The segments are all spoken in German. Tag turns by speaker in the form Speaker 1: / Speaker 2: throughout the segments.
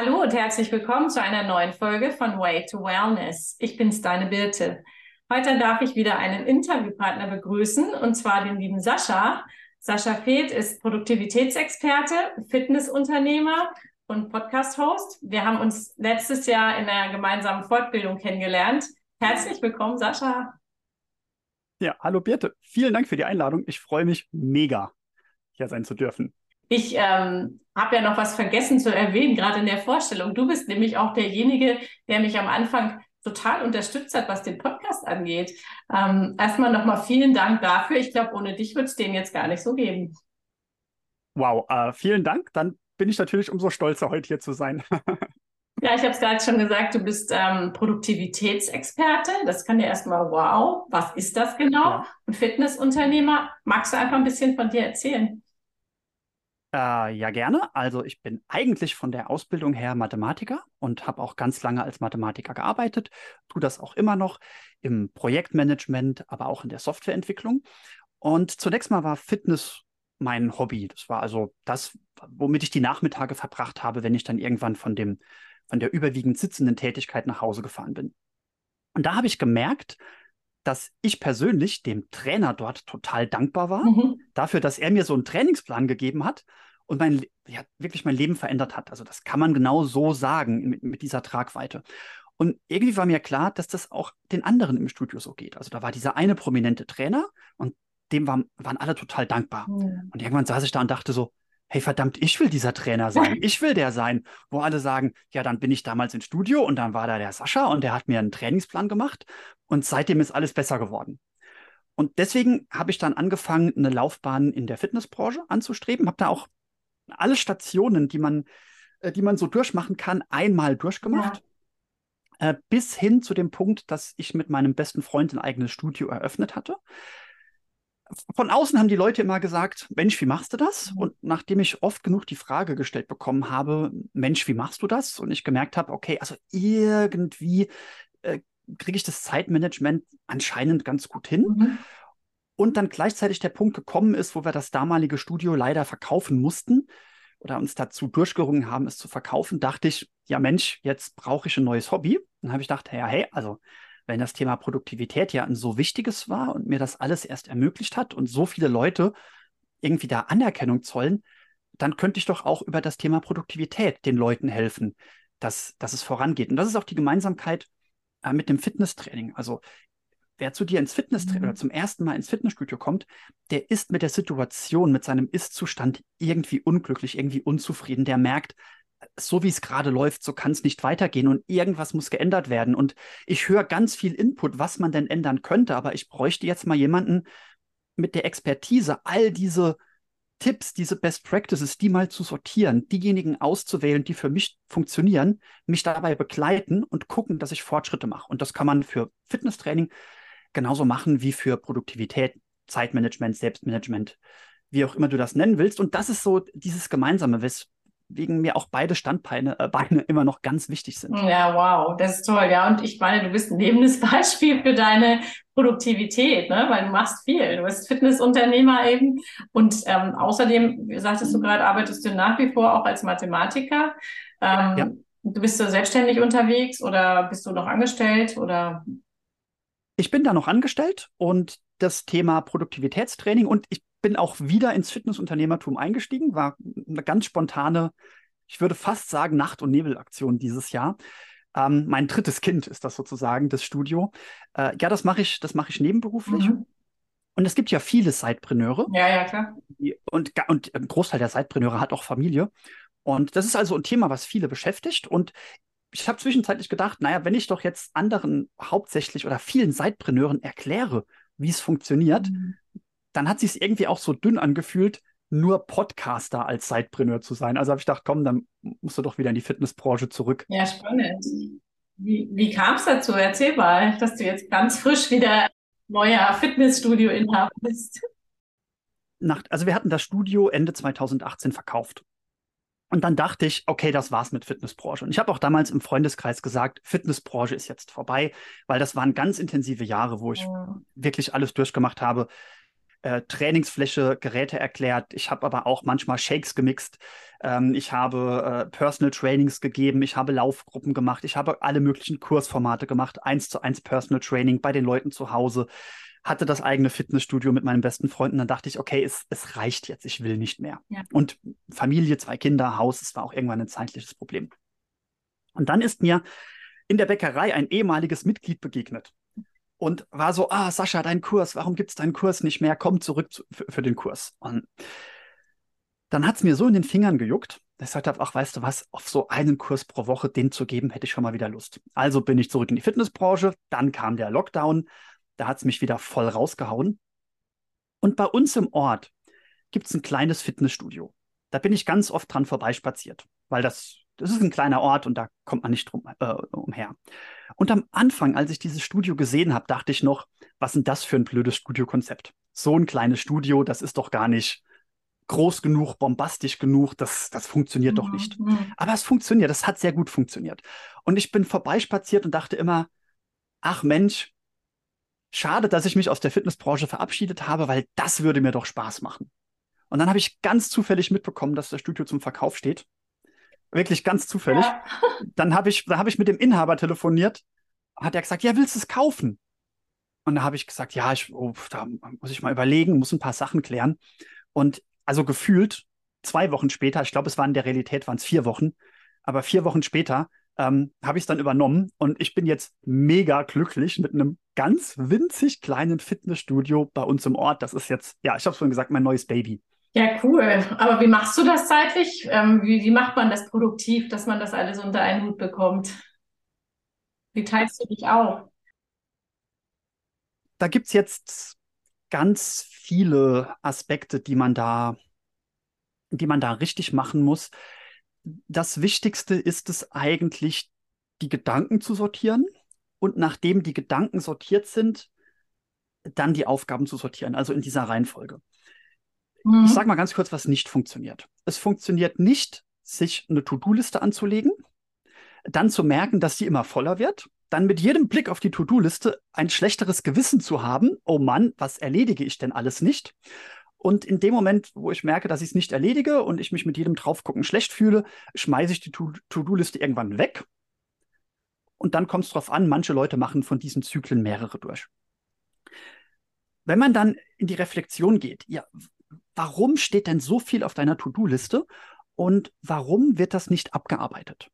Speaker 1: Hallo und herzlich willkommen zu einer neuen Folge von Way to Wellness. Ich bin's, deine Birte. Heute darf ich wieder einen Interviewpartner begrüßen und zwar den lieben Sascha. Sascha Feth ist Produktivitätsexperte, Fitnessunternehmer und Podcast-Host. Wir haben uns letztes Jahr in der gemeinsamen Fortbildung kennengelernt. Herzlich willkommen, Sascha.
Speaker 2: Ja, hallo Birte. Vielen Dank für die Einladung. Ich freue mich mega, hier sein zu dürfen.
Speaker 1: Ich ähm, habe ja noch was vergessen zu erwähnen, gerade in der Vorstellung. Du bist nämlich auch derjenige, der mich am Anfang total unterstützt hat, was den Podcast angeht. Ähm, erstmal nochmal vielen Dank dafür. Ich glaube, ohne dich wird es den jetzt gar nicht so geben.
Speaker 2: Wow, äh, vielen Dank. Dann bin ich natürlich umso stolzer, heute hier zu sein.
Speaker 1: ja, ich habe es gerade schon gesagt, du bist ähm, Produktivitätsexperte. Das kann ja erstmal, wow, was ist das genau? Ja. Und Fitnessunternehmer. Magst du einfach ein bisschen von dir erzählen?
Speaker 2: Äh, ja, gerne. Also ich bin eigentlich von der Ausbildung her Mathematiker und habe auch ganz lange als Mathematiker gearbeitet, tue das auch immer noch im Projektmanagement, aber auch in der Softwareentwicklung. Und zunächst mal war Fitness mein Hobby. Das war also das, womit ich die Nachmittage verbracht habe, wenn ich dann irgendwann von dem, von der überwiegend sitzenden Tätigkeit nach Hause gefahren bin. Und da habe ich gemerkt, dass ich persönlich dem Trainer dort total dankbar war, mhm. dafür, dass er mir so einen Trainingsplan gegeben hat und mein, ja, wirklich mein Leben verändert hat. Also das kann man genau so sagen mit, mit dieser Tragweite. Und irgendwie war mir klar, dass das auch den anderen im Studio so geht. Also da war dieser eine prominente Trainer und dem war, waren alle total dankbar. Mhm. Und irgendwann saß ich da und dachte so, hey verdammt, ich will dieser Trainer sein, ich will der sein, wo alle sagen, ja, dann bin ich damals ins Studio und dann war da der Sascha und der hat mir einen Trainingsplan gemacht und seitdem ist alles besser geworden. Und deswegen habe ich dann angefangen, eine Laufbahn in der Fitnessbranche anzustreben, habe da auch alle Stationen, die man, äh, die man so durchmachen kann, einmal durchgemacht. Ja. Äh, bis hin zu dem Punkt, dass ich mit meinem besten Freund ein eigenes Studio eröffnet hatte von außen haben die Leute immer gesagt, Mensch, wie machst du das? Mhm. Und nachdem ich oft genug die Frage gestellt bekommen habe, Mensch, wie machst du das? Und ich gemerkt habe, okay, also irgendwie äh, kriege ich das Zeitmanagement anscheinend ganz gut hin. Mhm. Und dann gleichzeitig der Punkt gekommen ist, wo wir das damalige Studio leider verkaufen mussten oder uns dazu durchgerungen haben, es zu verkaufen, dachte ich, ja Mensch, jetzt brauche ich ein neues Hobby. Dann habe ich gedacht, ja, hey, also wenn das Thema Produktivität ja ein so wichtiges war und mir das alles erst ermöglicht hat und so viele Leute irgendwie da Anerkennung zollen, dann könnte ich doch auch über das Thema Produktivität den Leuten helfen, dass, dass es vorangeht. Und das ist auch die Gemeinsamkeit äh, mit dem Fitnesstraining. Also wer zu dir ins Fitnesstraining mhm. oder zum ersten Mal ins Fitnessstudio kommt, der ist mit der Situation, mit seinem Ist-Zustand irgendwie unglücklich, irgendwie unzufrieden. Der merkt, so wie es gerade läuft, so kann es nicht weitergehen und irgendwas muss geändert werden. Und ich höre ganz viel Input, was man denn ändern könnte, aber ich bräuchte jetzt mal jemanden mit der Expertise, all diese Tipps, diese Best Practices, die mal zu sortieren, diejenigen auszuwählen, die für mich funktionieren, mich dabei begleiten und gucken, dass ich Fortschritte mache. Und das kann man für Fitnesstraining genauso machen wie für Produktivität, Zeitmanagement, Selbstmanagement, wie auch immer du das nennen willst. Und das ist so dieses Gemeinsame, wes wegen mir auch beide Standbeine äh, Beine immer noch ganz wichtig sind.
Speaker 1: Ja, wow, das ist toll. Ja, und ich meine, du bist ein lebendes Beispiel für deine Produktivität, ne? weil du machst viel. Du bist Fitnessunternehmer eben. Und ähm, außerdem, wie sagtest du gerade, arbeitest du nach wie vor auch als Mathematiker. Ähm, ja. Du bist du selbstständig unterwegs oder bist du noch angestellt oder?
Speaker 2: Ich bin da noch angestellt und das Thema Produktivitätstraining und ich bin auch wieder ins Fitnessunternehmertum eingestiegen, war eine ganz spontane, ich würde fast sagen, Nacht- und Nebelaktion dieses Jahr. Ähm, mein drittes Kind ist das sozusagen, das Studio. Äh, ja, das mache ich, das mache ich nebenberuflich. Mhm. Und es gibt ja viele Sidepreneure.
Speaker 1: Ja, ja, klar.
Speaker 2: Und, und ein Großteil der Sidepreneure hat auch Familie. Und das ist also ein Thema, was viele beschäftigt. Und ich habe zwischenzeitlich gedacht, naja, wenn ich doch jetzt anderen hauptsächlich oder vielen Sidepreneuren erkläre, wie es funktioniert, mhm dann hat sich irgendwie auch so dünn angefühlt, nur Podcaster als Sidepreneur zu sein. Also habe ich gedacht, komm, dann musst du doch wieder in die Fitnessbranche zurück.
Speaker 1: Ja, spannend. Wie, wie kam es dazu? Erzähl mal, dass du jetzt ganz frisch wieder neuer Fitnessstudio-Inhaber bist.
Speaker 2: Nach, also wir hatten das Studio Ende 2018 verkauft. Und dann dachte ich, okay, das war's mit Fitnessbranche. Und ich habe auch damals im Freundeskreis gesagt, Fitnessbranche ist jetzt vorbei, weil das waren ganz intensive Jahre, wo ich ja. wirklich alles durchgemacht habe äh, Trainingsfläche, Geräte erklärt. Ich habe aber auch manchmal Shakes gemixt. Ähm, ich habe äh, Personal Trainings gegeben. Ich habe Laufgruppen gemacht. Ich habe alle möglichen Kursformate gemacht. Eins zu eins Personal Training bei den Leuten zu Hause. Hatte das eigene Fitnessstudio mit meinen besten Freunden. Dann dachte ich, okay, es, es reicht jetzt. Ich will nicht mehr. Ja. Und Familie, zwei Kinder, Haus, es war auch irgendwann ein zeitliches Problem. Und dann ist mir in der Bäckerei ein ehemaliges Mitglied begegnet und war so, ah, Sascha, dein Kurs, warum gibt es deinen Kurs nicht mehr? Komm zurück zu, für, für, den Kurs. Und dann hat es mir so in den Fingern gejuckt, dass ich gesagt habe, ach, weißt du was, auf so einen Kurs pro Woche den zu geben, hätte ich schon mal wieder Lust. Also bin ich zurück in die Fitnessbranche, dann kam der Lockdown, da hat es mich wieder voll rausgehauen. Und bei uns im Ort gibt es ein kleines Fitnessstudio. Da bin ich ganz oft dran vorbeispaziert, weil das das ist ein kleiner Ort und da kommt man nicht drum, äh, umher. Und am Anfang, als ich dieses Studio gesehen habe, dachte ich noch, was ist das für ein blödes Studiokonzept? So ein kleines Studio, das ist doch gar nicht groß genug, bombastisch genug, das, das funktioniert mhm. doch nicht. Mhm. Aber es funktioniert, das hat sehr gut funktioniert. Und ich bin vorbeispaziert und dachte immer, ach Mensch, schade, dass ich mich aus der Fitnessbranche verabschiedet habe, weil das würde mir doch Spaß machen. Und dann habe ich ganz zufällig mitbekommen, dass das Studio zum Verkauf steht Wirklich ganz zufällig. Ja. Dann habe ich, da hab ich mit dem Inhaber telefoniert. Hat er gesagt, ja, willst du es kaufen? Und da habe ich gesagt, ja, ich, oh, da muss ich mal überlegen, muss ein paar Sachen klären. Und also gefühlt zwei Wochen später, ich glaube, es waren in der Realität waren es vier Wochen, aber vier Wochen später ähm, habe ich es dann übernommen und ich bin jetzt mega glücklich mit einem ganz winzig kleinen Fitnessstudio bei uns im Ort. Das ist jetzt, ja, ich habe es vorhin gesagt, mein neues Baby.
Speaker 1: Ja, cool. Aber wie machst du das zeitlich? Ähm, wie, wie macht man das produktiv, dass man das alles unter einen Hut bekommt? Wie teilst du dich auf?
Speaker 2: Da gibt es jetzt ganz viele Aspekte, die man da, die man da richtig machen muss. Das Wichtigste ist es eigentlich, die Gedanken zu sortieren und nachdem die Gedanken sortiert sind, dann die Aufgaben zu sortieren, also in dieser Reihenfolge. Mhm. Ich sage mal ganz kurz, was nicht funktioniert. Es funktioniert nicht, sich eine To-Do-Liste anzulegen, dann zu merken, dass sie immer voller wird, dann mit jedem Blick auf die To-Do-Liste ein schlechteres Gewissen zu haben, oh Mann, was erledige ich denn alles nicht? Und in dem Moment, wo ich merke, dass ich es nicht erledige und ich mich mit jedem Draufgucken schlecht fühle, schmeiße ich die To-Do-Liste irgendwann weg. Und dann kommt es darauf an, manche Leute machen von diesen Zyklen mehrere durch. Wenn man dann in die Reflexion geht, ja, warum steht denn so viel auf deiner To-Do-Liste und warum wird das nicht abgearbeitet?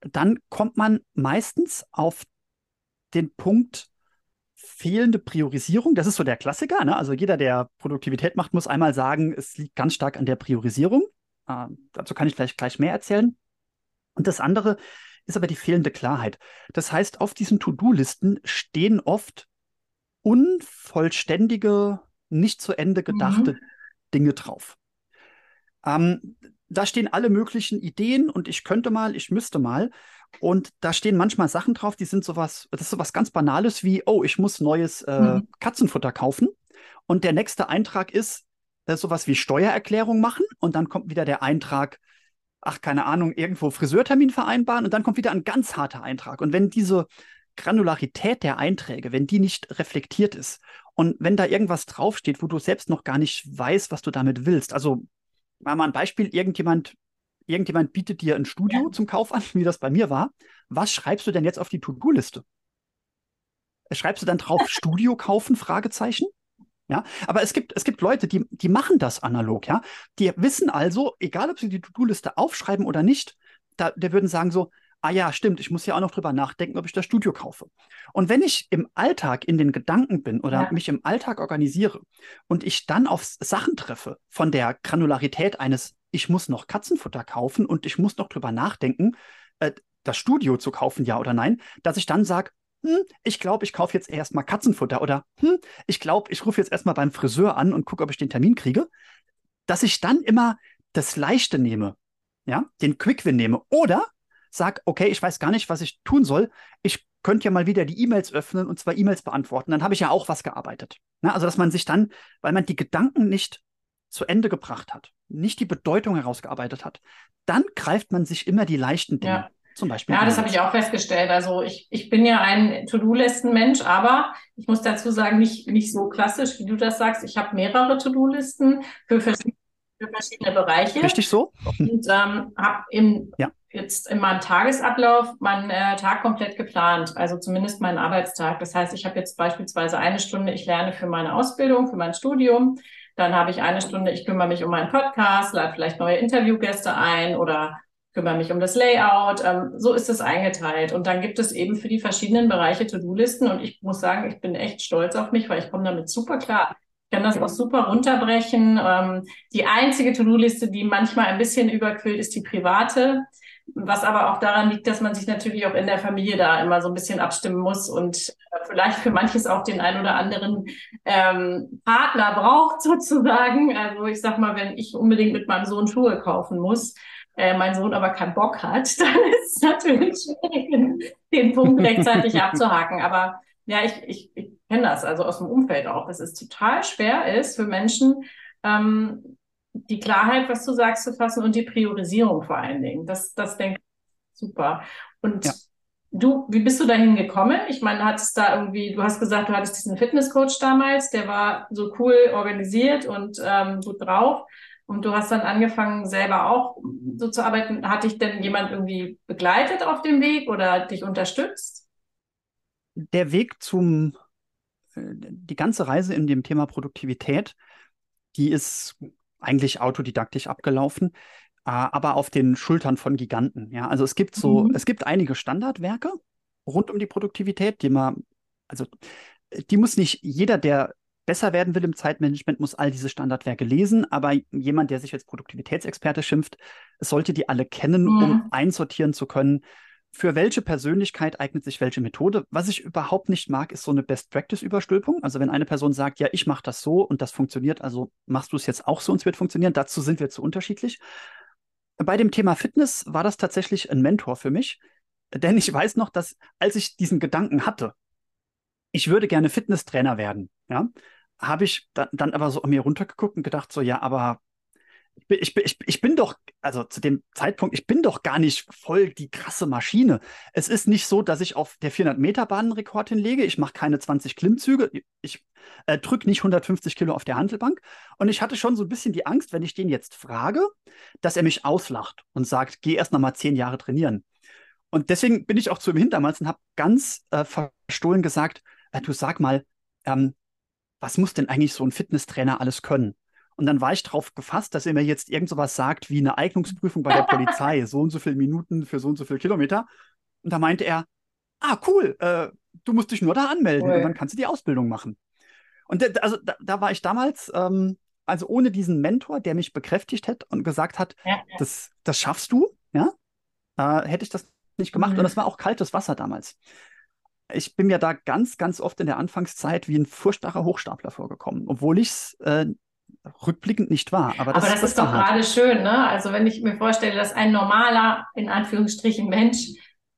Speaker 2: Dann kommt man meistens auf den Punkt fehlende Priorisierung. Das ist so der Klassiker. Ne? Also jeder, der Produktivität macht, muss einmal sagen, es liegt ganz stark an der Priorisierung. Äh, dazu kann ich gleich, gleich mehr erzählen. Und das andere ist aber die fehlende Klarheit. Das heißt, auf diesen To-Do-Listen stehen oft unvollständige nicht zu Ende gedachte mhm. Dinge drauf. Ähm, da stehen alle möglichen Ideen und ich könnte mal, ich müsste mal. Und da stehen manchmal Sachen drauf, die sind sowas, das ist sowas ganz Banales wie, oh, ich muss neues äh, mhm. Katzenfutter kaufen. Und der nächste Eintrag ist äh, sowas wie Steuererklärung machen. Und dann kommt wieder der Eintrag, ach, keine Ahnung, irgendwo Friseurtermin vereinbaren. Und dann kommt wieder ein ganz harter Eintrag. Und wenn diese Granularität der Einträge, wenn die nicht reflektiert ist und wenn da irgendwas draufsteht, wo du selbst noch gar nicht weißt, was du damit willst. Also mal ein Beispiel, irgendjemand, irgendjemand bietet dir ein Studio ja. zum Kauf an, wie das bei mir war. Was schreibst du denn jetzt auf die To-Do-Liste? Schreibst du dann drauf Studio kaufen? Fragezeichen? Ja, aber es gibt, es gibt Leute, die, die machen das analog, ja. Die wissen also, egal ob sie die To-Do-Liste aufschreiben oder nicht, da, der würden sagen so, ah ja, stimmt, ich muss ja auch noch drüber nachdenken, ob ich das Studio kaufe. Und wenn ich im Alltag in den Gedanken bin oder ja. mich im Alltag organisiere und ich dann auf Sachen treffe von der Granularität eines, ich muss noch Katzenfutter kaufen und ich muss noch drüber nachdenken, äh, das Studio zu kaufen, ja oder nein, dass ich dann sage, hm, ich glaube, ich kaufe jetzt erstmal Katzenfutter oder hm, ich glaube, ich rufe jetzt erstmal beim Friseur an und gucke, ob ich den Termin kriege, dass ich dann immer das Leichte nehme, ja, den Quick-Win nehme oder sag, okay, ich weiß gar nicht, was ich tun soll. Ich könnte ja mal wieder die E-Mails öffnen und zwar E-Mails beantworten. Dann habe ich ja auch was gearbeitet. Na, also, dass man sich dann, weil man die Gedanken nicht zu Ende gebracht hat, nicht die Bedeutung herausgearbeitet hat, dann greift man sich immer die leichten Dinge. Ja. zum Beispiel.
Speaker 1: Ja, das habe ich auch festgestellt. Also ich, ich bin ja ein To-Do-Listen-Mensch, aber ich muss dazu sagen, nicht, nicht so klassisch, wie du das sagst. Ich habe mehrere To-Do-Listen für verschiedene, für verschiedene Bereiche.
Speaker 2: Richtig so?
Speaker 1: Und ähm, habe im ja jetzt in meinem Tagesablauf meinen äh, Tag komplett geplant, also zumindest meinen Arbeitstag. Das heißt, ich habe jetzt beispielsweise eine Stunde, ich lerne für meine Ausbildung, für mein Studium. Dann habe ich eine Stunde, ich kümmere mich um meinen Podcast, lade vielleicht neue Interviewgäste ein oder kümmere mich um das Layout. Ähm, so ist es eingeteilt. Und dann gibt es eben für die verschiedenen Bereiche To-Do-Listen. Und ich muss sagen, ich bin echt stolz auf mich, weil ich komme damit super klar. Ich kann das auch super runterbrechen. Ähm, die einzige To-Do-Liste, die manchmal ein bisschen überquillt, ist die private was aber auch daran liegt, dass man sich natürlich auch in der Familie da immer so ein bisschen abstimmen muss und äh, vielleicht für manches auch den ein oder anderen ähm, Partner braucht sozusagen. Also ich sag mal, wenn ich unbedingt mit meinem Sohn Schuhe kaufen muss, äh, mein Sohn aber keinen Bock hat, dann ist es natürlich schwierig, den Punkt rechtzeitig abzuhaken. Aber ja, ich, ich, ich kenne das also aus dem Umfeld auch, dass es total schwer ist für Menschen, ähm, die Klarheit, was du sagst, zu fassen und die Priorisierung vor allen Dingen. Das, das denke ich super. Und ja. du, wie bist du dahin gekommen? Ich meine, hattest da irgendwie, du hast gesagt, du hattest diesen Fitnesscoach damals, der war so cool organisiert und ähm, gut drauf. Und du hast dann angefangen, selber auch so zu arbeiten. Hat dich denn jemand irgendwie begleitet auf dem Weg oder dich unterstützt?
Speaker 2: Der Weg zum, äh, die ganze Reise in dem Thema Produktivität, die ist eigentlich autodidaktisch abgelaufen, äh, aber auf den Schultern von Giganten. Ja, also es gibt so, mhm. es gibt einige Standardwerke rund um die Produktivität, die man, also die muss nicht jeder, der besser werden will im Zeitmanagement, muss all diese Standardwerke lesen, aber jemand, der sich als Produktivitätsexperte schimpft, sollte die alle kennen, mhm. um einsortieren zu können, für welche Persönlichkeit eignet sich welche Methode. Was ich überhaupt nicht mag, ist so eine Best-Practice-Überstülpung. Also wenn eine Person sagt, ja, ich mache das so und das funktioniert, also machst du es jetzt auch so und es wird funktionieren, dazu sind wir zu unterschiedlich. Bei dem Thema Fitness war das tatsächlich ein Mentor für mich, denn ich weiß noch, dass als ich diesen Gedanken hatte, ich würde gerne Fitnesstrainer werden, ja, habe ich dann, dann aber so mir runtergeguckt und gedacht, so, ja, aber ich bin, ich, ich bin doch, also zu dem Zeitpunkt, ich bin doch gar nicht voll die krasse Maschine. Es ist nicht so, dass ich auf der 400-Meter-Bahn einen Rekord hinlege. Ich mache keine 20 Klimmzüge. Ich äh, drücke nicht 150 Kilo auf der Handelbank. Und ich hatte schon so ein bisschen die Angst, wenn ich den jetzt frage, dass er mich auslacht und sagt, geh erst noch mal zehn Jahre trainieren. Und deswegen bin ich auch zu ihm hin damals und habe ganz äh, verstohlen gesagt, äh, du sag mal, ähm, was muss denn eigentlich so ein Fitnesstrainer alles können? Und dann war ich darauf gefasst, dass er mir jetzt irgend sowas sagt wie eine Eignungsprüfung bei der Polizei, so und so viele Minuten für so und so viele Kilometer. Und da meinte er, ah, cool, äh, du musst dich nur da anmelden cool. und dann kannst du die Ausbildung machen. Und also da, da, war ich damals, ähm, also ohne diesen Mentor, der mich bekräftigt hat und gesagt hat, ja, ja. Das, das schaffst du, ja, äh, hätte ich das nicht gemacht. Mhm. Und das war auch kaltes Wasser damals. Ich bin mir da ganz, ganz oft in der Anfangszeit wie ein furchtbarer Hochstapler vorgekommen, obwohl ich es äh, rückblickend nicht wahr.
Speaker 1: Aber das, aber das ist doch gerade schön, ne? Also wenn ich mir vorstelle, dass ein normaler, in Anführungsstrichen, Mensch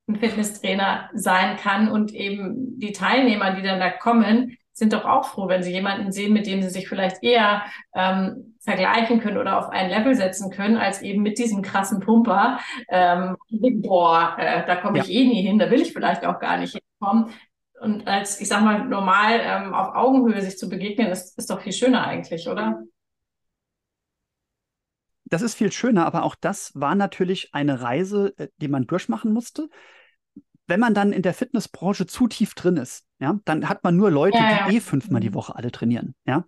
Speaker 1: ein Fitnesstrainer sein kann und eben die Teilnehmer, die dann da kommen, sind doch auch froh, wenn sie jemanden sehen, mit dem sie sich vielleicht eher ähm, vergleichen können oder auf ein Level setzen können, als eben mit diesem krassen Pumper. Ähm, boah, äh, da komme ich ja. eh nie hin, da will ich vielleicht auch gar nicht hinkommen. Und als, ich sag mal, normal ähm, auf Augenhöhe sich zu begegnen, ist, ist doch viel schöner eigentlich, oder?
Speaker 2: Das ist viel schöner, aber auch das war natürlich eine Reise, äh, die man durchmachen musste. Wenn man dann in der Fitnessbranche zu tief drin ist, ja, dann hat man nur Leute, ja, die eh fünfmal die mhm. Woche alle trainieren. Ja?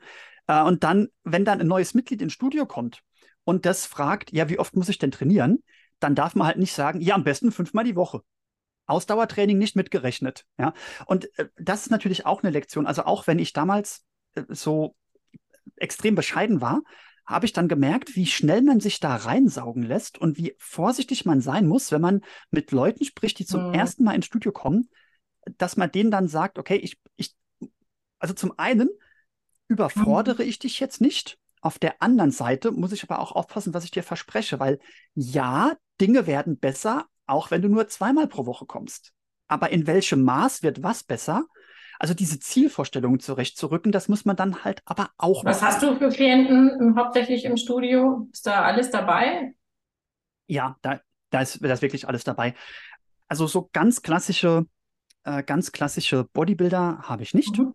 Speaker 2: Äh, und dann, wenn dann ein neues Mitglied ins Studio kommt und das fragt, ja, wie oft muss ich denn trainieren? Dann darf man halt nicht sagen, ja, am besten fünfmal die Woche. Ausdauertraining nicht mitgerechnet. Ja? Und äh, das ist natürlich auch eine Lektion. Also auch wenn ich damals so extrem bescheiden war, habe ich dann gemerkt, wie schnell man sich da reinsaugen lässt und wie vorsichtig man sein muss, wenn man mit Leuten spricht, die zum mhm. ersten Mal ins Studio kommen, dass man denen dann sagt, okay, ich, ich, also zum einen überfordere mhm. ich dich jetzt nicht. Auf der anderen Seite muss ich aber auch aufpassen, was ich dir verspreche, weil ja, Dinge werden besser, auch wenn du nur zweimal pro Woche kommst. Aber in welchem Maß wird was besser? Also diese Zielvorstellungen zurechtzurücken, das muss man dann halt aber auch.
Speaker 1: Was machen. hast du für Klienten hauptsächlich im Studio? Ist da alles dabei?
Speaker 2: Ja, da, da, ist, da ist wirklich alles dabei. Also so ganz klassische, äh, ganz klassische Bodybuilder habe ich nicht. Mhm.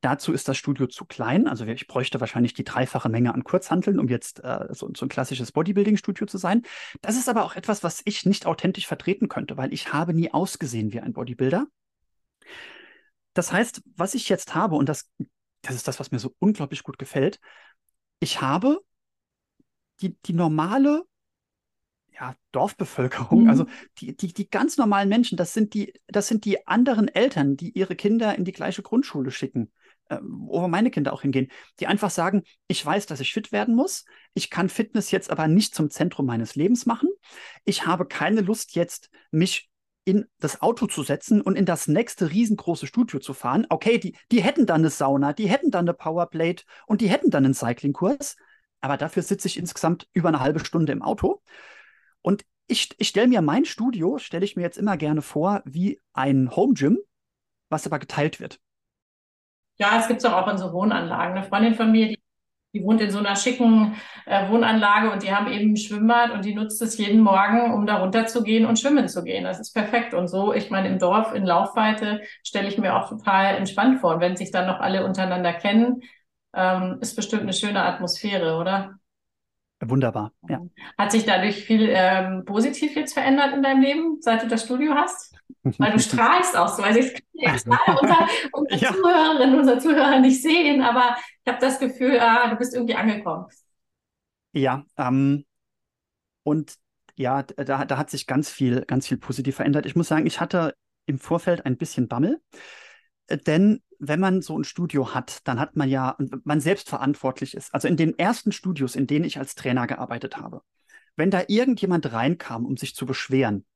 Speaker 2: Dazu ist das Studio zu klein. Also ich bräuchte wahrscheinlich die dreifache Menge an Kurzhanteln, um jetzt äh, so, so, ein klassisches Bodybuilding-Studio zu sein. Das ist aber auch etwas, was ich nicht authentisch vertreten könnte, weil ich habe nie ausgesehen wie ein Bodybuilder. Das heißt, was ich jetzt habe, und das, das ist das, was mir so unglaublich gut gefällt, ich habe die, die normale ja, Dorfbevölkerung, mhm. also die, die, die ganz normalen Menschen, das sind die, das sind die anderen Eltern, die ihre Kinder in die gleiche Grundschule schicken, äh, wo meine Kinder auch hingehen, die einfach sagen, ich weiß, dass ich fit werden muss, ich kann Fitness jetzt aber nicht zum Zentrum meines Lebens machen, ich habe keine Lust jetzt, mich in das Auto zu setzen und in das nächste riesengroße Studio zu fahren. Okay, die, die hätten dann eine Sauna, die hätten dann eine Powerplate und die hätten dann einen Cyclingkurs, aber dafür sitze ich insgesamt über eine halbe Stunde im Auto. Und ich, ich stelle mir mein Studio, stelle ich mir jetzt immer gerne vor, wie ein Home Gym, was aber geteilt wird.
Speaker 1: Ja, es gibt es auch in so Wohnanlagen. Eine Freundin von mir, die, die wohnt in so einer schicken äh, Wohnanlage und die haben eben ein Schwimmbad und die nutzt es jeden Morgen, um da runterzugehen und schwimmen zu gehen. Das ist perfekt. Und so, ich meine, im Dorf in Laufweite stelle ich mir auch total entspannt vor. Und wenn sich dann noch alle untereinander kennen, ähm, ist bestimmt eine schöne Atmosphäre, oder?
Speaker 2: Wunderbar, ja.
Speaker 1: Hat sich dadurch viel ähm, positiv jetzt verändert in deinem Leben, seit du das Studio hast? Weil du strahlst auch so. Also ich kann jetzt unser, unsere ja. Zuhörerinnen, unsere Zuhörer nicht sehen, aber ich habe das Gefühl, ah, du bist irgendwie angekommen.
Speaker 2: Ja, ähm, und ja, da, da hat sich ganz viel, ganz viel positiv verändert. Ich muss sagen, ich hatte im Vorfeld ein bisschen Bammel, äh, denn wenn man so ein Studio hat, dann hat man ja, man selbst verantwortlich ist. Also in den ersten Studios, in denen ich als Trainer gearbeitet habe, wenn da irgendjemand reinkam, um sich zu beschweren,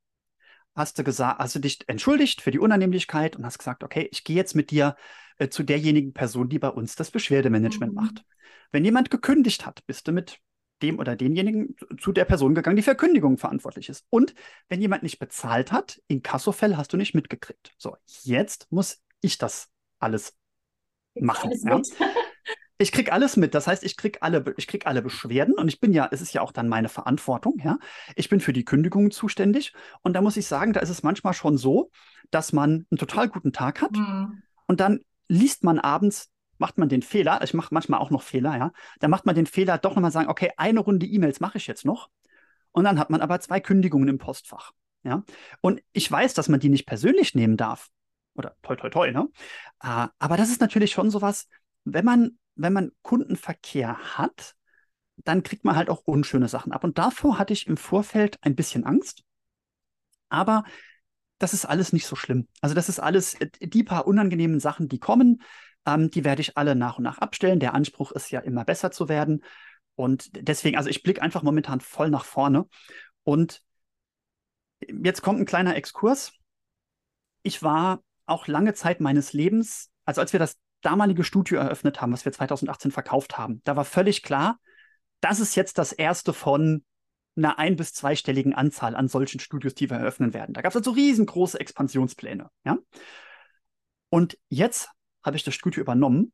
Speaker 2: hast du gesagt, hast du dich entschuldigt für die Unannehmlichkeit und hast gesagt, okay, ich gehe jetzt mit dir äh, zu derjenigen Person, die bei uns das Beschwerdemanagement mhm. macht. Wenn jemand gekündigt hat, bist du mit dem oder denjenigen zu der Person gegangen, die für Kündigung verantwortlich ist. Und wenn jemand nicht bezahlt hat, in Kassofell hast du nicht mitgekriegt. So, jetzt muss ich das alles machen. Alles ja. Ich krieg alles mit. Das heißt, ich krieg alle, ich krieg alle Beschwerden und ich bin ja, es ist ja auch dann meine Verantwortung, ja. Ich bin für die Kündigungen zuständig und da muss ich sagen, da ist es manchmal schon so, dass man einen total guten Tag hat mhm. und dann liest man abends macht man den Fehler, ich mache manchmal auch noch Fehler, ja, dann macht man den Fehler doch nochmal sagen, okay, eine Runde E-Mails mache ich jetzt noch. Und dann hat man aber zwei Kündigungen im Postfach. Ja. Und ich weiß, dass man die nicht persönlich nehmen darf. Oder toi, toi, toi, ne? Uh, aber das ist natürlich schon sowas, wenn man, wenn man Kundenverkehr hat, dann kriegt man halt auch unschöne Sachen ab. Und davor hatte ich im Vorfeld ein bisschen Angst. Aber das ist alles nicht so schlimm. Also das ist alles, äh, die paar unangenehmen Sachen, die kommen, ähm, die werde ich alle nach und nach abstellen. Der Anspruch ist ja immer besser zu werden. Und deswegen, also ich blicke einfach momentan voll nach vorne. Und jetzt kommt ein kleiner Exkurs. Ich war auch lange Zeit meines Lebens, also als wir das damalige Studio eröffnet haben, was wir 2018 verkauft haben, da war völlig klar, das ist jetzt das erste von einer ein- bis zweistelligen Anzahl an solchen Studios, die wir eröffnen werden. Da gab es also riesengroße Expansionspläne. Ja? Und jetzt habe ich das Studio übernommen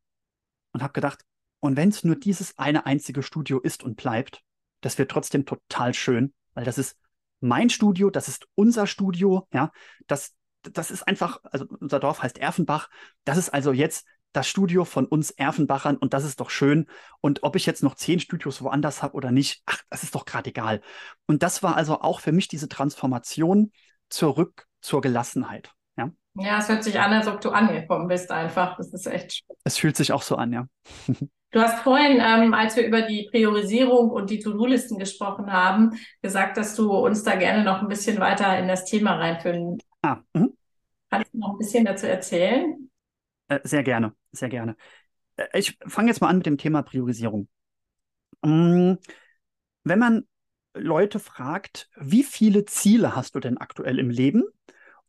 Speaker 2: und habe gedacht, und wenn es nur dieses eine einzige Studio ist und bleibt, das wird trotzdem total schön, weil das ist mein Studio, das ist unser Studio, ja, das, das ist einfach, also unser Dorf heißt Erfenbach. Das ist also jetzt das Studio von uns Erfenbachern und das ist doch schön. Und ob ich jetzt noch zehn Studios woanders habe oder nicht, ach, das ist doch gerade egal. Und das war also auch für mich diese Transformation zurück zur Gelassenheit. Ja?
Speaker 1: ja, es hört sich an, als ob du angekommen bist einfach. Das ist echt schön.
Speaker 2: Es fühlt sich auch so an, ja.
Speaker 1: Du hast vorhin, ähm, als wir über die Priorisierung und die To-Do-Listen gesprochen haben, gesagt, dass du uns da gerne noch ein bisschen weiter in das Thema reinführen Ah, mhm. Kannst du noch ein bisschen dazu erzählen?
Speaker 2: Äh, sehr gerne, sehr gerne. Äh, ich fange jetzt mal an mit dem Thema Priorisierung. Mm, wenn man Leute fragt, wie viele Ziele hast du denn aktuell im Leben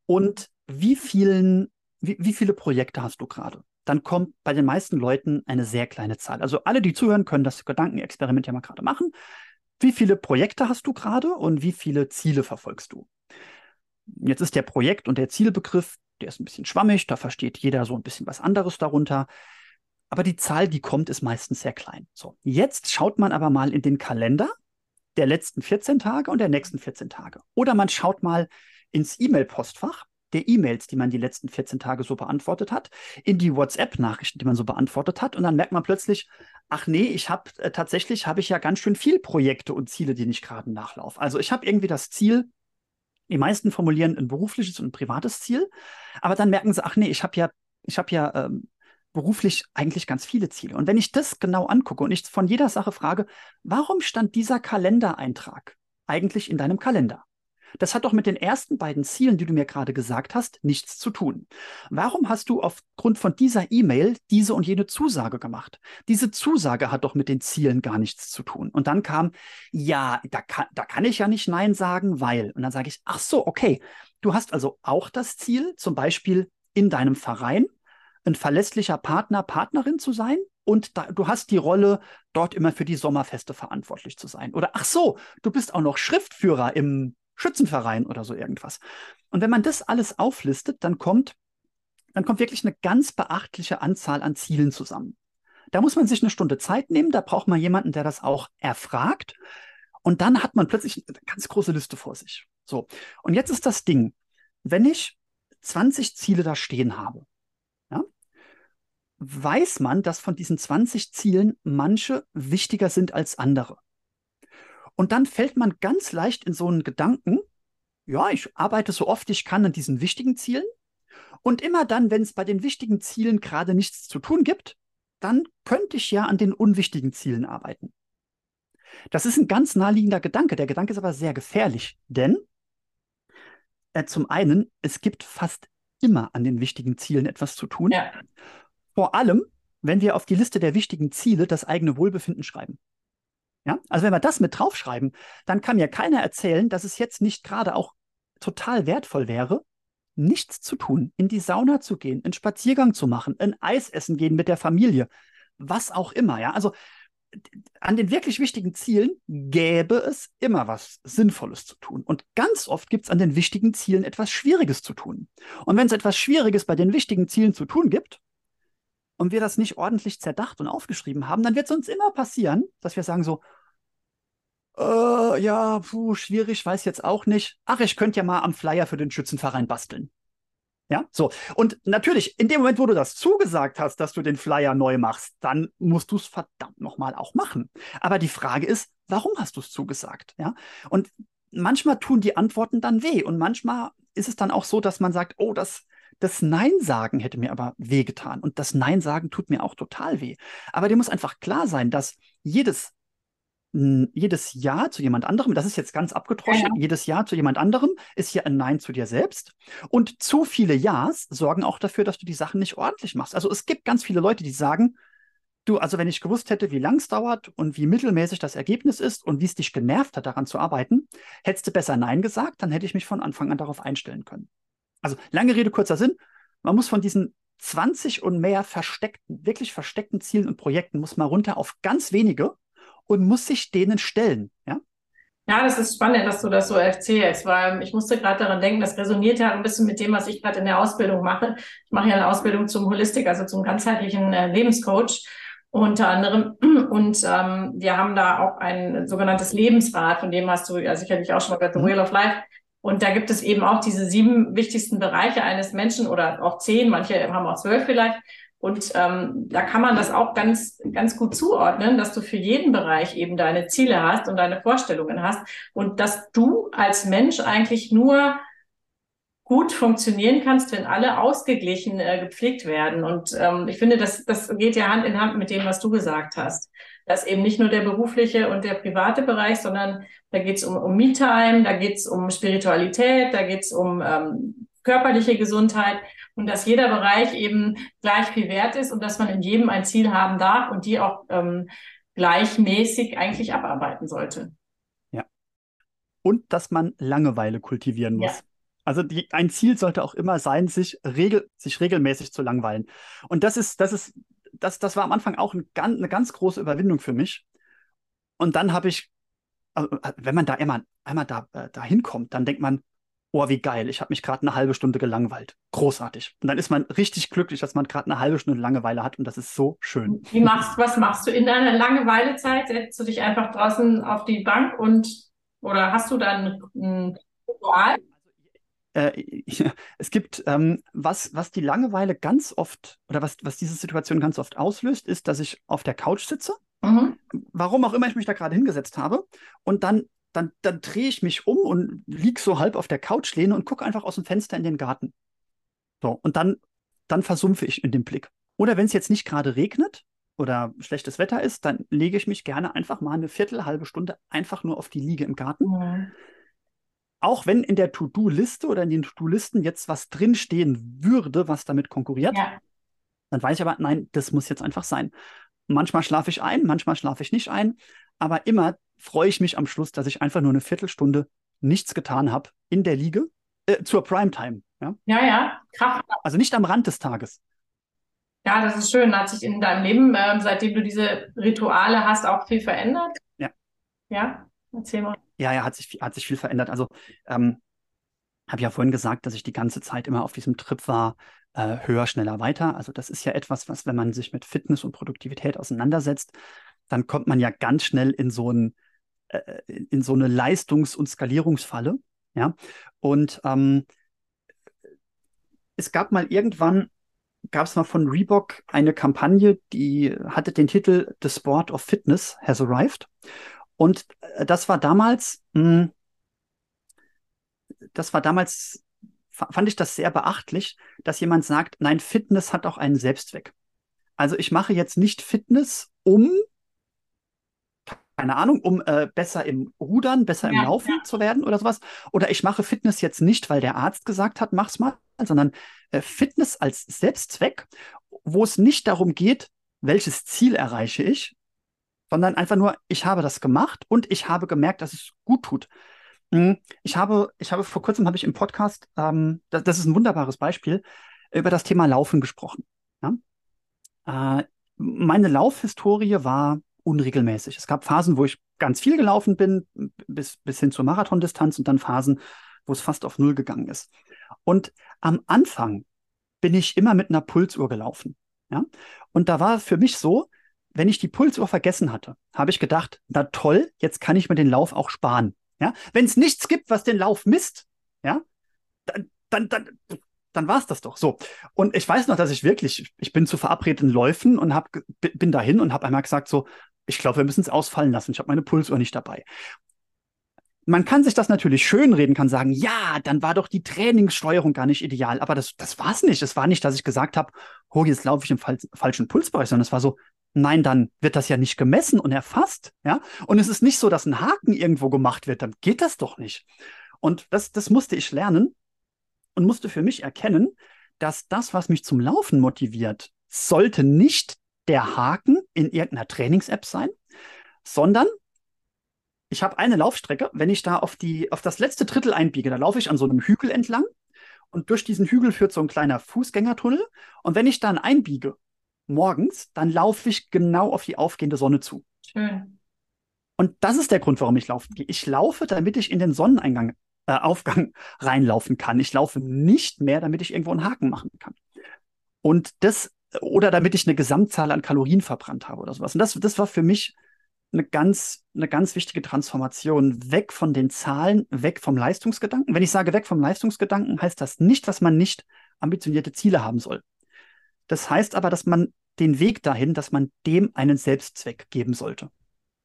Speaker 2: und wie, vielen, wie, wie viele Projekte hast du gerade? Dann kommt bei den meisten Leuten eine sehr kleine Zahl. Also alle, die zuhören, können das Gedankenexperiment ja mal gerade machen. Wie viele Projekte hast du gerade und wie viele Ziele verfolgst du? Jetzt ist der Projekt- und der Zielbegriff, der ist ein bisschen schwammig, da versteht jeder so ein bisschen was anderes darunter. Aber die Zahl, die kommt, ist meistens sehr klein. So, jetzt schaut man aber mal in den Kalender der letzten 14 Tage und der nächsten 14 Tage. Oder man schaut mal ins E-Mail-Postfach der E-Mails, die man die letzten 14 Tage so beantwortet hat, in die WhatsApp-Nachrichten, die man so beantwortet hat. Und dann merkt man plötzlich, ach nee, ich habe äh, tatsächlich habe ich ja ganz schön viel Projekte und Ziele, die nicht gerade nachlaufen. Also ich habe irgendwie das Ziel, die meisten formulieren ein berufliches und ein privates Ziel, aber dann merken sie, ach nee, ich habe ja, ich habe ja ähm, beruflich eigentlich ganz viele Ziele. Und wenn ich das genau angucke und ich von jeder Sache frage, warum stand dieser Kalendereintrag eigentlich in deinem Kalender? Das hat doch mit den ersten beiden Zielen, die du mir gerade gesagt hast, nichts zu tun. Warum hast du aufgrund von dieser E-Mail diese und jene Zusage gemacht? Diese Zusage hat doch mit den Zielen gar nichts zu tun. Und dann kam, ja, da kann, da kann ich ja nicht Nein sagen, weil. Und dann sage ich, ach so, okay. Du hast also auch das Ziel, zum Beispiel in deinem Verein ein verlässlicher Partner, Partnerin zu sein und da, du hast die Rolle, dort immer für die Sommerfeste verantwortlich zu sein. Oder ach so, du bist auch noch Schriftführer im Schützenverein oder so irgendwas. Und wenn man das alles auflistet, dann kommt, dann kommt wirklich eine ganz beachtliche Anzahl an Zielen zusammen. Da muss man sich eine Stunde Zeit nehmen, da braucht man jemanden, der das auch erfragt. Und dann hat man plötzlich eine ganz große Liste vor sich. So. Und jetzt ist das Ding, wenn ich 20 Ziele da stehen habe, ja, weiß man, dass von diesen 20 Zielen manche wichtiger sind als andere. Und dann fällt man ganz leicht in so einen Gedanken, ja, ich arbeite so oft ich kann an diesen wichtigen Zielen. Und immer dann, wenn es bei den wichtigen Zielen gerade nichts zu tun gibt, dann könnte ich ja an den unwichtigen Zielen arbeiten. Das ist ein ganz naheliegender Gedanke. Der Gedanke ist aber sehr gefährlich, denn äh, zum einen, es gibt fast immer an den wichtigen Zielen etwas zu tun. Ja. Vor allem, wenn wir auf die Liste der wichtigen Ziele das eigene Wohlbefinden schreiben. Ja? Also wenn wir das mit draufschreiben, dann kann mir keiner erzählen, dass es jetzt nicht gerade auch total wertvoll wäre, nichts zu tun, in die Sauna zu gehen, einen Spaziergang zu machen, ein Eis essen gehen mit der Familie, was auch immer. Ja? Also an den wirklich wichtigen Zielen gäbe es immer was Sinnvolles zu tun. Und ganz oft gibt es an den wichtigen Zielen etwas Schwieriges zu tun. Und wenn es etwas Schwieriges bei den wichtigen Zielen zu tun gibt, und wir das nicht ordentlich zerdacht und aufgeschrieben haben, dann wird es uns immer passieren, dass wir sagen so, äh, ja, puh, schwierig, weiß jetzt auch nicht. Ach, ich könnte ja mal am Flyer für den Schützenverein basteln. Ja, so. Und natürlich, in dem Moment, wo du das zugesagt hast, dass du den Flyer neu machst, dann musst du es verdammt nochmal auch machen. Aber die Frage ist, warum hast du es zugesagt? Ja, und manchmal tun die Antworten dann weh und manchmal ist es dann auch so, dass man sagt, oh, das, das Nein sagen hätte mir aber wehgetan. Und das Nein sagen tut mir auch total weh. Aber dir muss einfach klar sein, dass jedes jedes Ja zu jemand anderem, das ist jetzt ganz abgetroschen, ja. jedes Ja zu jemand anderem ist hier ein Nein zu dir selbst. Und zu viele Ja's sorgen auch dafür, dass du die Sachen nicht ordentlich machst. Also es gibt ganz viele Leute, die sagen, du, also wenn ich gewusst hätte, wie lang es dauert und wie mittelmäßig das Ergebnis ist und wie es dich genervt hat, daran zu arbeiten, hättest du besser Nein gesagt, dann hätte ich mich von Anfang an darauf einstellen können. Also lange Rede, kurzer Sinn. Man muss von diesen 20 und mehr versteckten, wirklich versteckten Zielen und Projekten muss man runter auf ganz wenige und muss sich denen stellen. Ja?
Speaker 1: Ja, das ist spannend, dass du das so erzählst, weil ich musste gerade daran denken, das resoniert ja ein bisschen mit dem, was ich gerade in der Ausbildung mache. Ich mache ja eine Ausbildung zum Holistik, also zum ganzheitlichen äh, Lebenscoach unter anderem. Und ähm, wir haben da auch ein sogenanntes Lebensrad, von dem hast du ja sicherlich auch schon mal gehört, The mhm. Wheel of Life. Und da gibt es eben auch diese sieben wichtigsten Bereiche eines Menschen oder auch zehn, manche haben auch zwölf vielleicht. Und ähm, da kann man das auch ganz, ganz gut zuordnen, dass du für jeden Bereich eben deine Ziele hast und deine Vorstellungen hast und dass du als Mensch eigentlich nur gut funktionieren kannst, wenn alle ausgeglichen äh, gepflegt werden. Und ähm, ich finde, das, das geht ja Hand in Hand mit dem, was du gesagt hast. Dass eben nicht nur der berufliche und der private Bereich, sondern da geht es um, um Me-Time, da geht es um Spiritualität, da geht es um ähm, körperliche Gesundheit und dass jeder Bereich eben gleich viel wert ist und dass man in jedem ein Ziel haben darf und die auch ähm, gleichmäßig eigentlich abarbeiten sollte.
Speaker 2: Ja. Und dass man Langeweile kultivieren muss. Ja. Also die, ein Ziel sollte auch immer sein, sich, regel, sich regelmäßig zu langweilen. Und das ist, das ist, das, das war am Anfang auch ein, eine ganz große Überwindung für mich. Und dann habe ich, also, wenn man da immer einmal da, äh, da hinkommt, dann denkt man, oh, wie geil, ich habe mich gerade eine halbe Stunde gelangweilt. Großartig. Und dann ist man richtig glücklich, dass man gerade eine halbe Stunde Langeweile hat und das ist so schön.
Speaker 1: Wie machst, was machst du in deiner Langeweilezeit? Setzt du dich einfach draußen auf die Bank und oder hast du dann ein Ritual?
Speaker 2: Äh, es gibt, ähm, was, was die Langeweile ganz oft oder was, was diese Situation ganz oft auslöst, ist, dass ich auf der Couch sitze, mhm. warum auch immer ich mich da gerade hingesetzt habe, und dann, dann, dann drehe ich mich um und liege so halb auf der Couchlehne und gucke einfach aus dem Fenster in den Garten. So, und dann, dann versumpfe ich in dem Blick. Oder wenn es jetzt nicht gerade regnet oder schlechtes Wetter ist, dann lege ich mich gerne einfach mal eine Viertel, halbe Stunde einfach nur auf die Liege im Garten. Mhm auch wenn in der To-Do-Liste oder in den To-Do-Listen jetzt was drinstehen würde, was damit konkurriert, ja. dann weiß ich aber, nein, das muss jetzt einfach sein. Manchmal schlafe ich ein, manchmal schlafe ich nicht ein, aber immer freue ich mich am Schluss, dass ich einfach nur eine Viertelstunde nichts getan habe in der Liege äh, zur Primetime. Ja,
Speaker 1: ja, ja. Kraft.
Speaker 2: Also nicht am Rand des Tages.
Speaker 1: Ja, das ist schön. Hat sich in deinem Leben, äh, seitdem du diese Rituale hast, auch viel verändert?
Speaker 2: Ja.
Speaker 1: Ja, erzähl mal.
Speaker 2: Ja, ja, hat sich, hat sich viel verändert. Also, ähm, habe ja vorhin gesagt, dass ich die ganze Zeit immer auf diesem Trip war, äh, höher, schneller, weiter. Also, das ist ja etwas, was, wenn man sich mit Fitness und Produktivität auseinandersetzt, dann kommt man ja ganz schnell in so, ein, äh, in so eine Leistungs- und Skalierungsfalle. Ja, und ähm, es gab mal irgendwann, gab es mal von Reebok eine Kampagne, die hatte den Titel The Sport of Fitness has arrived. Und äh, das war damals, mh, hm, das war damals, fand ich das sehr beachtlich, dass jemand sagt, nein, Fitness hat auch einen Selbstzweck. Also ich mache jetzt nicht Fitness, um, keine Ahnung, um äh, besser im Rudern, besser ja, im Laufen ja. zu werden oder sowas. Oder ich mache Fitness jetzt nicht, weil der Arzt gesagt hat, mach's mal, sondern äh, Fitness als Selbstzweck, wo es nicht darum geht, welches Ziel erreiche ich, sondern einfach nur, ich habe das gemacht und ich habe gemerkt, dass es gut tut. Hm, ich habe, ich habe vor kurzem habe ich im Podcast, ähm, das, das, ist ein wunderbares Beispiel, über das Thema Laufen gesprochen. Ja? Äh, meine Laufhistorie war unregelmäßig. Es gab Phasen, wo ich ganz viel gelaufen bin, bis, bis hin zur Marathondistanz und dann Phasen, wo es fast auf Null gegangen ist. Und am Anfang bin ich immer mit einer Pulsuhr gelaufen. Ja? Und da war für mich so, wenn ich die Pulsuhr vergessen hatte, habe ich gedacht, na toll, jetzt kann ich mir den Lauf auch sparen. Ja? Wenn es nichts gibt, was den Lauf misst, ja, dann, dann, dann, dann war es das doch. So. Und ich weiß noch, dass ich wirklich, ich bin zu verabredeten Läufen und hab, bin dahin und habe einmal gesagt, so, ich glaube, wir müssen es ausfallen lassen. Ich habe meine Pulsuhr nicht dabei. Man kann sich das natürlich schönreden, kann sagen, ja, dann war doch die Trainingssteuerung gar nicht ideal. Aber das, das war es nicht. Es war nicht, dass ich gesagt habe, oh, jetzt laufe ich im fal falschen Pulsbereich, sondern es war so, Nein, dann wird das ja nicht gemessen und erfasst, ja. Und es ist nicht so, dass ein Haken irgendwo gemacht wird, dann geht das doch nicht. Und das, das musste ich lernen und musste für mich erkennen, dass das, was mich zum Laufen motiviert, sollte nicht der Haken in irgendeiner Trainings-App sein, sondern ich habe eine Laufstrecke, wenn ich da auf, die, auf das letzte Drittel einbiege, da laufe ich an so einem Hügel entlang und durch diesen Hügel führt so ein kleiner Fußgängertunnel. Und wenn ich dann einbiege morgens, dann laufe ich genau auf die aufgehende Sonne zu. Schön. Und das ist der Grund, warum ich laufen gehe. Ich laufe, damit ich in den Sonneneingang, äh, Aufgang reinlaufen kann. Ich laufe nicht mehr, damit ich irgendwo einen Haken machen kann. Und das, oder damit ich eine Gesamtzahl an Kalorien verbrannt habe oder sowas. Und das, das war für mich eine ganz, eine ganz wichtige Transformation. Weg von den Zahlen, weg vom Leistungsgedanken. Wenn ich sage weg vom Leistungsgedanken, heißt das nicht, dass man nicht ambitionierte Ziele haben soll. Das heißt aber, dass man den Weg dahin, dass man dem einen Selbstzweck geben sollte.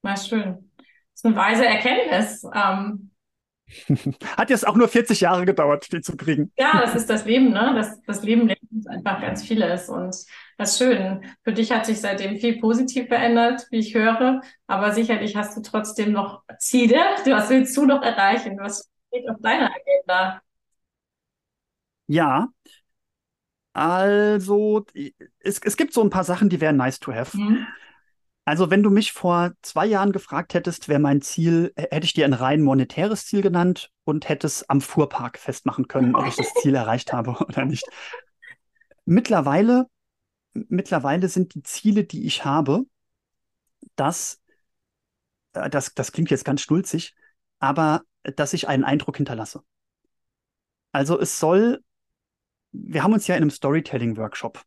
Speaker 1: Na schön. Das ist eine weise Erkenntnis. Ähm,
Speaker 2: Hat jetzt auch nur 40 Jahre gedauert, die zu kriegen.
Speaker 1: Ja, das ist das Leben, ne? Das, das Leben lernt uns einfach ganz vieles. Und das ist schön. Für dich hat sich seitdem viel positiv verändert, wie ich höre. Aber sicherlich hast du trotzdem noch Ziele. Du was willst du noch erreichen? Was steht auf deiner Agenda?
Speaker 2: Ja, also, es, es gibt so ein paar Sachen, die wären nice to have. Mhm. Also, wenn du mich vor zwei Jahren gefragt hättest, wäre mein Ziel, hätte ich dir ein rein monetäres Ziel genannt und hätte es am Fuhrpark festmachen können, ob ich das Ziel erreicht habe oder nicht. Mittlerweile, mittlerweile sind die Ziele, die ich habe, dass, äh, das, das klingt jetzt ganz schnulzig, aber dass ich einen Eindruck hinterlasse. Also es soll wir haben uns ja in einem Storytelling-Workshop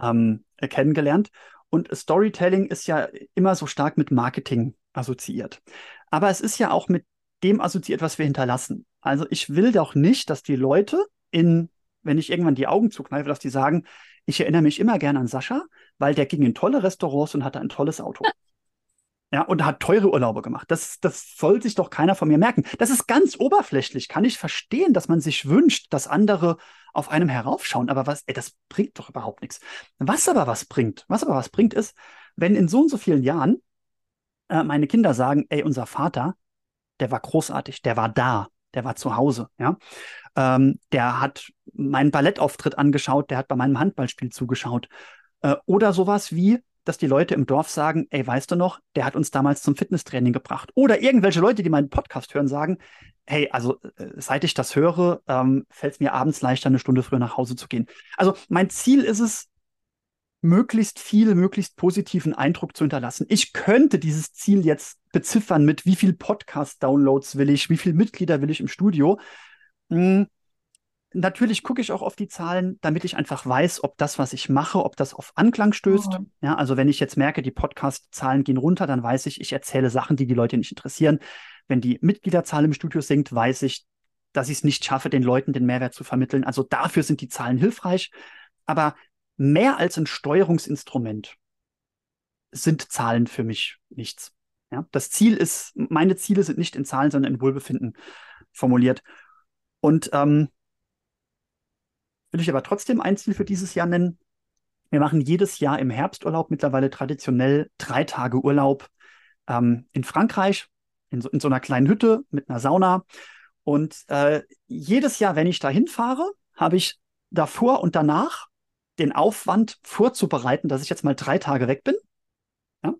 Speaker 2: ähm, kennengelernt. Und Storytelling ist ja immer so stark mit Marketing assoziiert. Aber es ist ja auch mit dem assoziiert, was wir hinterlassen. Also ich will doch nicht, dass die Leute in, wenn ich irgendwann die Augen zukneife, dass die sagen, ich erinnere mich immer gern an Sascha, weil der ging in tolle Restaurants und hatte ein tolles Auto. Ja, und hat teure Urlaube gemacht. Das, das soll sich doch keiner von mir merken. Das ist ganz oberflächlich. Kann ich verstehen, dass man sich wünscht, dass andere auf einem heraufschauen. Aber was, ey, das bringt doch überhaupt nichts. Was aber was bringt, was aber was bringt, ist, wenn in so und so vielen Jahren äh, meine Kinder sagen, ey, unser Vater, der war großartig, der war da, der war zu Hause, ja. Ähm, der hat meinen Ballettauftritt angeschaut, der hat bei meinem Handballspiel zugeschaut. Äh, oder sowas wie, dass die Leute im Dorf sagen, ey, weißt du noch, der hat uns damals zum Fitnesstraining gebracht. Oder irgendwelche Leute, die meinen Podcast hören, sagen, hey, also äh, seit ich das höre, ähm, fällt es mir abends leichter, eine Stunde früher nach Hause zu gehen. Also mein Ziel ist es, möglichst viel, möglichst positiven Eindruck zu hinterlassen. Ich könnte dieses Ziel jetzt beziffern mit wie viel Podcast-Downloads will ich, wie viele Mitglieder will ich im Studio. Hm, natürlich gucke ich auch auf die Zahlen, damit ich einfach weiß, ob das, was ich mache, ob das auf Anklang stößt. Mhm. Ja, also wenn ich jetzt merke, die Podcast-Zahlen gehen runter, dann weiß ich, ich erzähle Sachen, die die Leute nicht interessieren. Wenn die Mitgliederzahl im Studio sinkt, weiß ich, dass ich es nicht schaffe, den Leuten den Mehrwert zu vermitteln. Also dafür sind die Zahlen hilfreich. Aber mehr als ein Steuerungsinstrument sind Zahlen für mich nichts. Ja, das Ziel ist, meine Ziele sind nicht in Zahlen, sondern in Wohlbefinden formuliert. Und ähm, will ich aber trotzdem ein Ziel für dieses Jahr nennen. Wir machen jedes Jahr im Herbsturlaub mittlerweile traditionell drei Tage Urlaub ähm, in Frankreich, in so, in so, einer kleinen Hütte mit einer Sauna. Und äh, jedes Jahr, wenn ich da hinfahre, habe ich davor und danach den Aufwand vorzubereiten, dass ich jetzt mal drei Tage weg bin. Ja?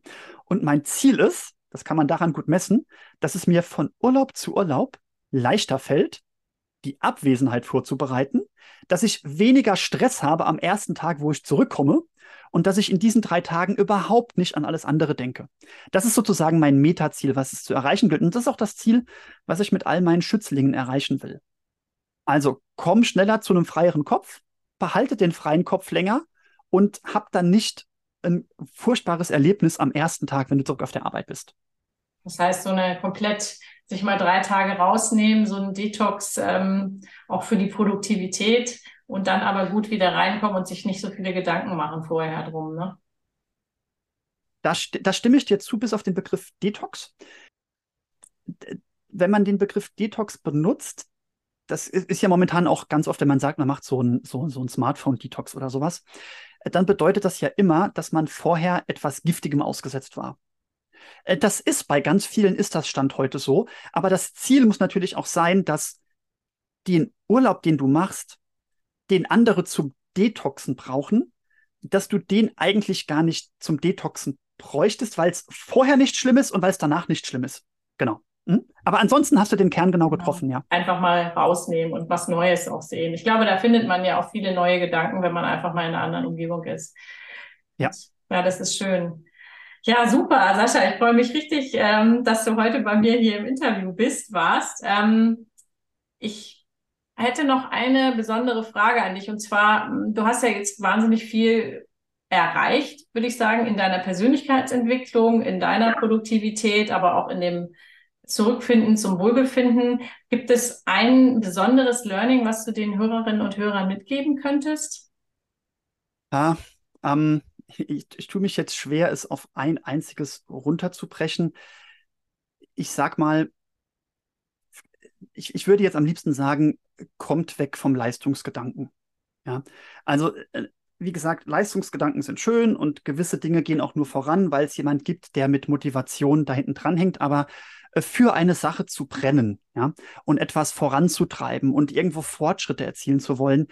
Speaker 2: Und mein Ziel ist, das kann man daran gut messen, dass es mir von Urlaub zu Urlaub leichter fällt, die Abwesenheit vorzubereiten, dass ich weniger Stress habe am ersten Tag, wo ich zurückkomme und dass ich in diesen drei Tagen überhaupt nicht an alles andere denke. Das ist sozusagen mein Metaziel, was es zu erreichen gilt. Und das ist auch das Ziel, was ich mit all meinen Schützlingen erreichen will. Also komm schneller zu einem freieren Kopf, behalte den freien Kopf länger und hab dann nicht ein furchtbares Erlebnis am ersten Tag, wenn du zurück auf der Arbeit bist.
Speaker 1: Das heißt, so eine komplett sich mal drei Tage rausnehmen, so ein Detox ähm, auch für die Produktivität und dann aber gut wieder reinkommen und sich nicht so viele Gedanken machen vorher drum. Ne?
Speaker 2: Da, da stimme ich dir zu, bis auf den Begriff Detox. Wenn man den Begriff Detox benutzt, das ist ja momentan auch ganz oft, wenn man sagt, man macht so ein, so, so ein Smartphone-Detox oder sowas, dann bedeutet das ja immer, dass man vorher etwas Giftigem ausgesetzt war. Äh, das ist bei ganz vielen ist das Stand heute so, aber das Ziel muss natürlich auch sein, dass den Urlaub, den du machst, den andere zum Detoxen brauchen, dass du den eigentlich gar nicht zum Detoxen bräuchtest, weil es vorher nicht schlimm ist und weil es danach nicht schlimm ist. Genau. Hm? Aber ansonsten hast du den Kern genau, genau getroffen, ja.
Speaker 1: Einfach mal rausnehmen und was Neues auch sehen. Ich glaube, da findet man ja auch viele neue Gedanken, wenn man einfach mal in einer anderen Umgebung ist. Ja. Ja, das ist schön. Ja, super, Sascha. Ich freue mich richtig, ähm, dass du heute bei mir hier im Interview bist, warst. Ähm, ich hätte noch eine besondere Frage an dich. Und zwar, du hast ja jetzt wahnsinnig viel erreicht, würde ich sagen, in deiner Persönlichkeitsentwicklung, in deiner Produktivität, aber auch in dem Zurückfinden zum Wohlbefinden. Gibt es ein besonderes Learning, was du den Hörerinnen und Hörern mitgeben könntest?
Speaker 2: Ja, ähm, ich, ich tue mich jetzt schwer, es auf ein einziges runterzubrechen. Ich sag mal, ich, ich würde jetzt am liebsten sagen, kommt weg vom Leistungsgedanken. Ja, also äh, wie gesagt, Leistungsgedanken sind schön und gewisse Dinge gehen auch nur voran, weil es jemand gibt, der mit Motivation da hinten dran hängt. Aber äh, für eine Sache zu brennen, ja, und etwas voranzutreiben und irgendwo Fortschritte erzielen zu wollen,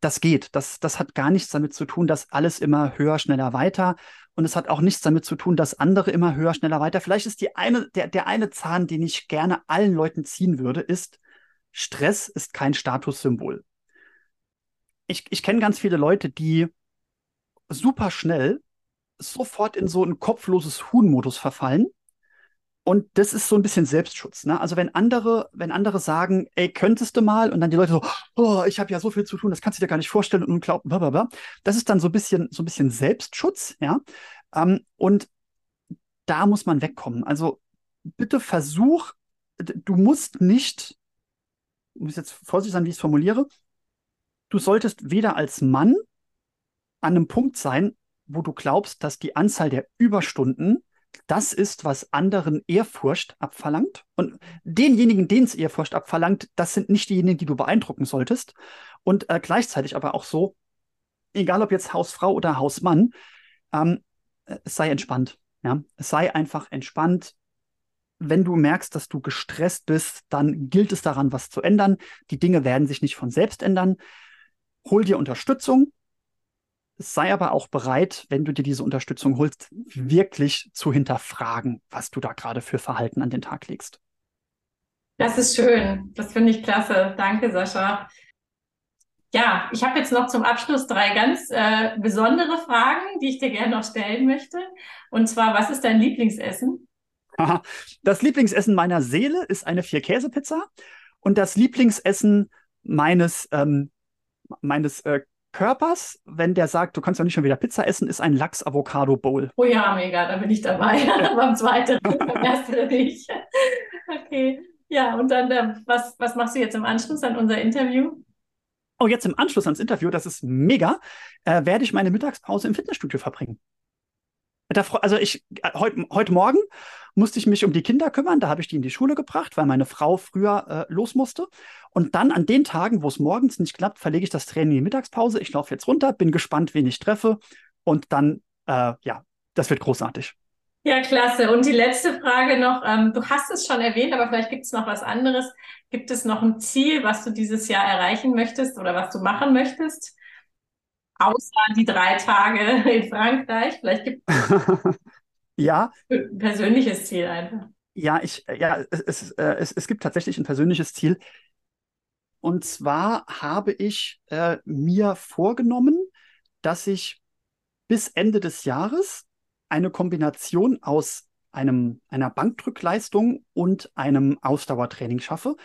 Speaker 2: das geht. Das, das hat gar nichts damit zu tun, dass alles immer höher, schneller, weiter. Und es hat auch nichts damit zu tun, dass andere immer höher, schneller, weiter. Vielleicht ist die eine, der, der eine Zahn, den ich gerne allen Leuten ziehen würde, ist, Stress ist kein Statussymbol. Ich, ich kenne ganz viele Leute, die super schnell sofort in so ein kopfloses Huhn-Modus verfallen und das ist so ein bisschen Selbstschutz. Ne? Also wenn andere, wenn andere sagen, ey, könntest du mal, und dann die Leute so, oh, ich habe ja so viel zu tun, das kannst du dir gar nicht vorstellen und glauben, blablabla. Das ist dann so ein bisschen, so ein bisschen Selbstschutz, ja. Ähm, und da muss man wegkommen. Also bitte versuch, du musst nicht muss jetzt vorsichtig sein, wie ich es formuliere, du solltest weder als Mann an einem Punkt sein, wo du glaubst, dass die Anzahl der Überstunden das ist, was anderen Ehrfurcht abverlangt. Und denjenigen, denen es Ehrfurcht abverlangt, das sind nicht diejenigen, die du beeindrucken solltest. Und äh, gleichzeitig aber auch so, egal ob jetzt Hausfrau oder Hausmann, ähm, es sei entspannt. Ja? Sei einfach entspannt. Wenn du merkst, dass du gestresst bist, dann gilt es daran, was zu ändern. Die Dinge werden sich nicht von selbst ändern. Hol dir Unterstützung, sei aber auch bereit, wenn du dir diese Unterstützung holst, wirklich zu hinterfragen, was du da gerade für Verhalten an den Tag legst.
Speaker 1: Das ist schön. Das finde ich klasse. Danke, Sascha. Ja, ich habe jetzt noch zum Abschluss drei ganz äh, besondere Fragen, die ich dir gerne noch stellen möchte. Und zwar, was ist dein Lieblingsessen?
Speaker 2: Das Lieblingsessen meiner Seele ist eine Vier-Käse-Pizza. Und das Lieblingsessen meines, ähm, meines äh, Körpers, wenn der sagt, du kannst ja nicht schon wieder Pizza essen, ist ein Lachs-Avocado-Bowl.
Speaker 1: Oh ja, mega, da bin ich dabei. Beim zweiten, beim ersten nicht. Okay. Ja, und dann, äh, was, was machst du jetzt im Anschluss an unser Interview?
Speaker 2: Oh, jetzt im Anschluss ans Interview, das ist mega, äh, werde ich meine Mittagspause im Fitnessstudio verbringen. Also ich, äh, heute, heute Morgen musste ich mich um die Kinder kümmern. Da habe ich die in die Schule gebracht, weil meine Frau früher äh, los musste. Und dann an den Tagen, wo es morgens nicht klappt, verlege ich das Training in die Mittagspause. Ich laufe jetzt runter, bin gespannt, wen ich treffe. Und dann, äh, ja, das wird großartig.
Speaker 1: Ja, klasse. Und die letzte Frage noch, ähm, du hast es schon erwähnt, aber vielleicht gibt es noch was anderes. Gibt es noch ein Ziel, was du dieses Jahr erreichen möchtest oder was du machen möchtest? Außer die drei Tage in Frankreich. Vielleicht gibt es
Speaker 2: Ja.
Speaker 1: Persönliches Ziel einfach.
Speaker 2: Ja, ich, ja, es, es, äh, es, es gibt tatsächlich ein persönliches Ziel. Und zwar habe ich äh, mir vorgenommen, dass ich bis Ende des Jahres eine Kombination aus einem, einer Bankdrückleistung und einem Ausdauertraining schaffe.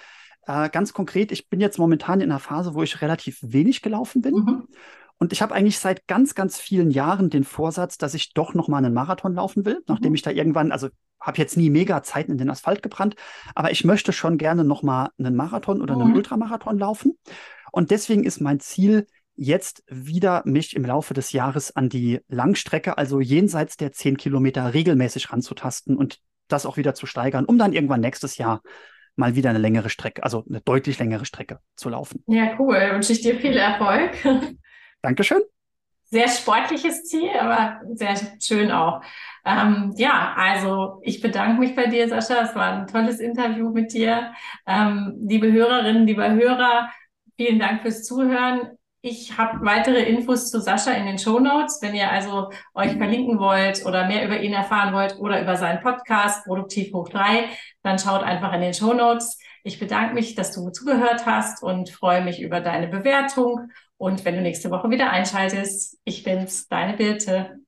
Speaker 2: Äh, ganz konkret, ich bin jetzt momentan in einer Phase, wo ich relativ wenig gelaufen bin. Mhm. Und ich habe eigentlich seit ganz, ganz vielen Jahren den Vorsatz, dass ich doch noch mal einen Marathon laufen will, nachdem mhm. ich da irgendwann, also habe jetzt nie mega Zeiten in den Asphalt gebrannt, aber ich möchte schon gerne noch mal einen Marathon oder einen mhm. Ultramarathon laufen. Und deswegen ist mein Ziel, jetzt wieder mich im Laufe des Jahres an die Langstrecke, also jenseits der 10 Kilometer, regelmäßig ranzutasten und das auch wieder zu steigern, um dann irgendwann nächstes Jahr mal wieder eine längere Strecke, also eine deutlich längere Strecke zu laufen.
Speaker 1: Ja, cool. Wünsche ich dir viel Erfolg.
Speaker 2: Dankeschön.
Speaker 1: Sehr sportliches Ziel, aber sehr schön auch. Ähm, ja, also ich bedanke mich bei dir, Sascha. Es war ein tolles Interview mit dir. Ähm, liebe Hörerinnen, lieber Hörer, vielen Dank fürs Zuhören. Ich habe weitere Infos zu Sascha in den Show Notes. Wenn ihr also euch verlinken wollt oder mehr über ihn erfahren wollt oder über seinen Podcast Produktiv hoch drei, dann schaut einfach in den Show Notes. Ich bedanke mich, dass du zugehört hast und freue mich über deine Bewertung und wenn du nächste Woche wieder einschaltest, ich bin's, deine Birte.